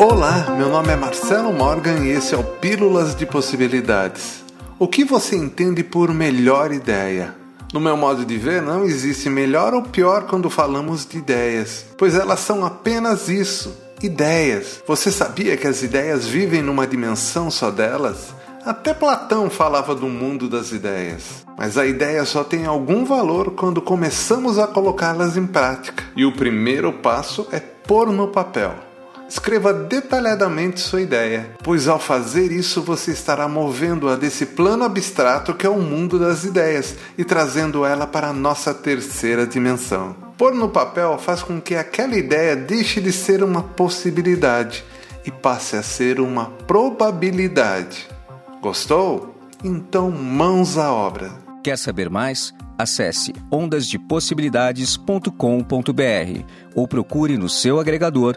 Olá, meu nome é Marcelo Morgan e esse é o Pílulas de Possibilidades. O que você entende por melhor ideia? No meu modo de ver, não existe melhor ou pior quando falamos de ideias, pois elas são apenas isso: ideias. Você sabia que as ideias vivem numa dimensão só delas? Até Platão falava do mundo das ideias. Mas a ideia só tem algum valor quando começamos a colocá-las em prática. E o primeiro passo é pôr no papel. Escreva detalhadamente sua ideia, pois ao fazer isso você estará movendo-a desse plano abstrato que é o mundo das ideias e trazendo ela para a nossa terceira dimensão. Pôr no papel faz com que aquela ideia deixe de ser uma possibilidade e passe a ser uma probabilidade. Gostou? Então mãos à obra. Quer saber mais? Acesse ondasdepossibilidades.com.br ou procure no seu agregador